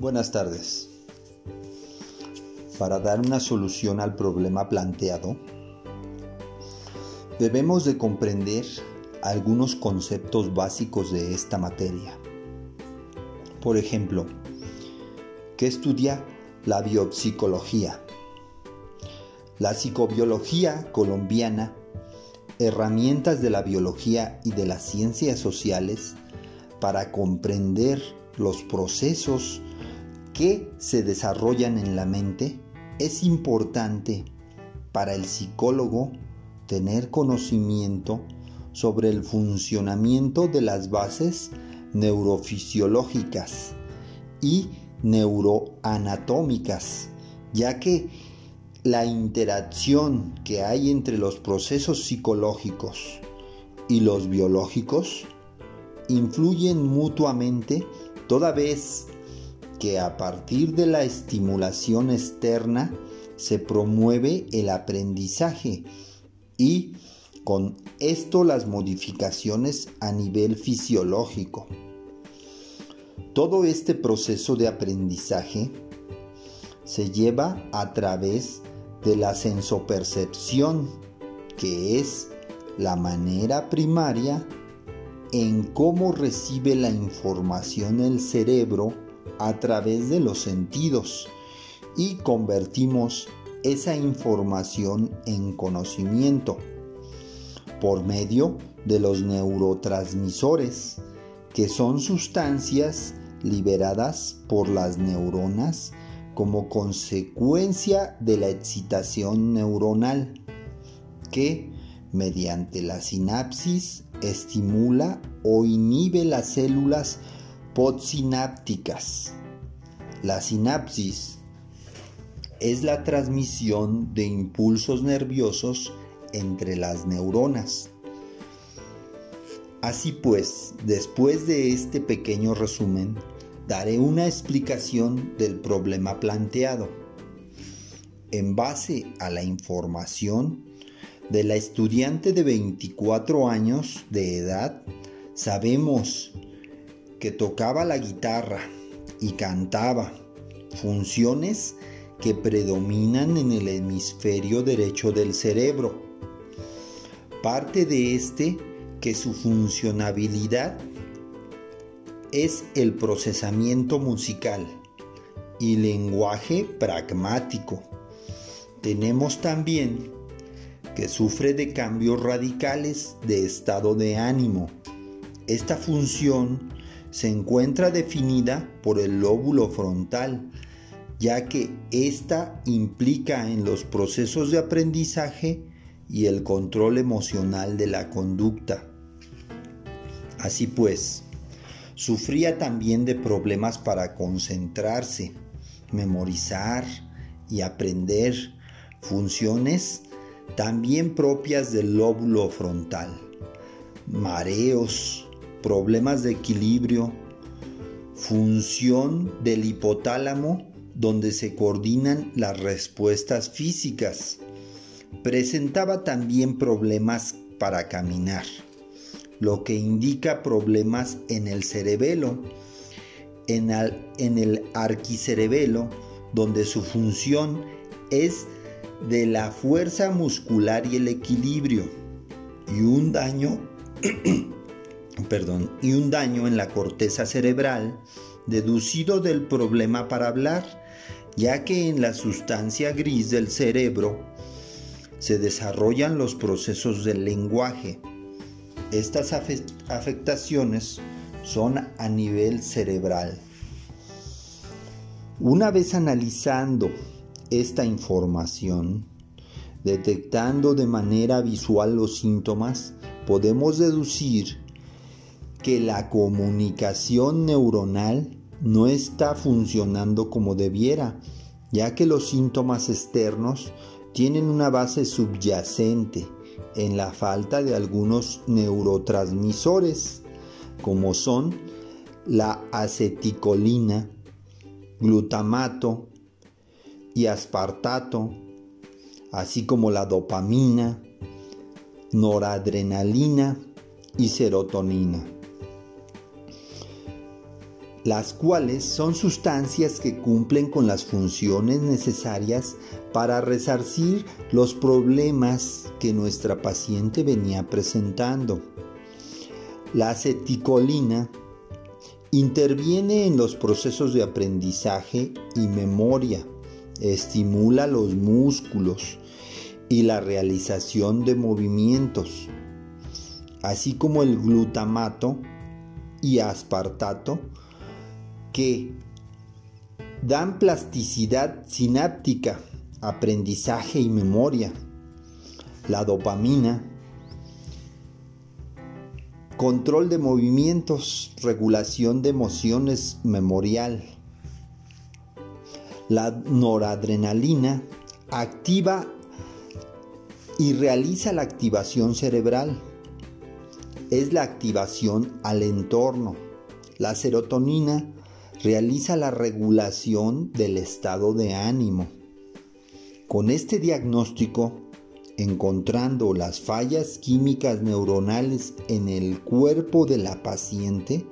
Buenas tardes. Para dar una solución al problema planteado, debemos de comprender algunos conceptos básicos de esta materia. Por ejemplo, ¿qué estudia la biopsicología? La psicobiología colombiana, herramientas de la biología y de las ciencias sociales para comprender los procesos que se desarrollan en la mente, es importante para el psicólogo tener conocimiento sobre el funcionamiento de las bases neurofisiológicas y neuroanatómicas, ya que la interacción que hay entre los procesos psicológicos y los biológicos influyen mutuamente toda vez que a partir de la estimulación externa se promueve el aprendizaje y con esto las modificaciones a nivel fisiológico. Todo este proceso de aprendizaje se lleva a través de la sensopercepción, que es la manera primaria en cómo recibe la información el cerebro a través de los sentidos y convertimos esa información en conocimiento por medio de los neurotransmisores, que son sustancias liberadas por las neuronas como consecuencia de la excitación neuronal, que mediante la sinapsis estimula o inhibe las células postsinápticas. La sinapsis es la transmisión de impulsos nerviosos entre las neuronas. Así pues, después de este pequeño resumen, daré una explicación del problema planteado. En base a la información de la estudiante de 24 años de edad, sabemos que tocaba la guitarra y cantaba, funciones que predominan en el hemisferio derecho del cerebro. Parte de este que su funcionabilidad es el procesamiento musical y lenguaje pragmático. Tenemos también que sufre de cambios radicales de estado de ánimo. Esta función se encuentra definida por el lóbulo frontal, ya que ésta implica en los procesos de aprendizaje y el control emocional de la conducta. Así pues, sufría también de problemas para concentrarse, memorizar y aprender funciones también propias del lóbulo frontal, mareos, problemas de equilibrio, función del hipotálamo donde se coordinan las respuestas físicas. Presentaba también problemas para caminar, lo que indica problemas en el cerebelo, en, el arquicerebelo, donde su función es de la fuerza muscular y el equilibrio, y un daño perdón, y un daño en la corteza cerebral deducido del problema para hablar, ya que en la sustancia gris del cerebro se desarrollan los procesos del lenguaje. Estas afectaciones son a nivel cerebral. Una vez analizando esta información, detectando de manera visual los síntomas, podemos deducir que la comunicación neuronal no está funcionando como debiera, ya que los síntomas externos tienen una base subyacente en la falta de algunos neurotransmisores, como son la aceticolina, glutamato y aspartato, así como la dopamina, noradrenalina y serotonina. Las cuales son sustancias que cumplen con las funciones necesarias para resarcir los problemas que nuestra paciente venía presentando. La aceticolina interviene en los procesos de aprendizaje y memoria, estimula los músculos y la realización de movimientos, así como el glutamato y aspartato que dan plasticidad sináptica, aprendizaje y memoria. La dopamina, control de movimientos, regulación de emociones memorial. La noradrenalina activa y realiza la activación cerebral. Es la activación al entorno. La serotonina realiza la regulación del estado de ánimo. Con este diagnóstico, encontrando las fallas químicas neuronales en el cuerpo de la paciente,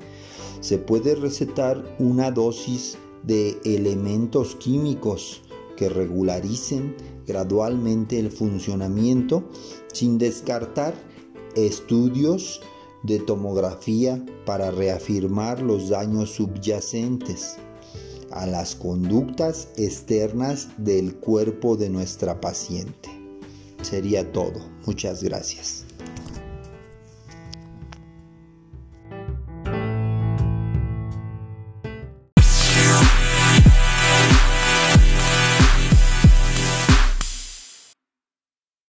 se puede recetar una dosis de elementos químicos que regularicen gradualmente el funcionamiento sin descartar estudios de tomografía para reafirmar los daños subyacentes a las conductas externas del cuerpo de nuestra paciente. Sería todo. Muchas gracias.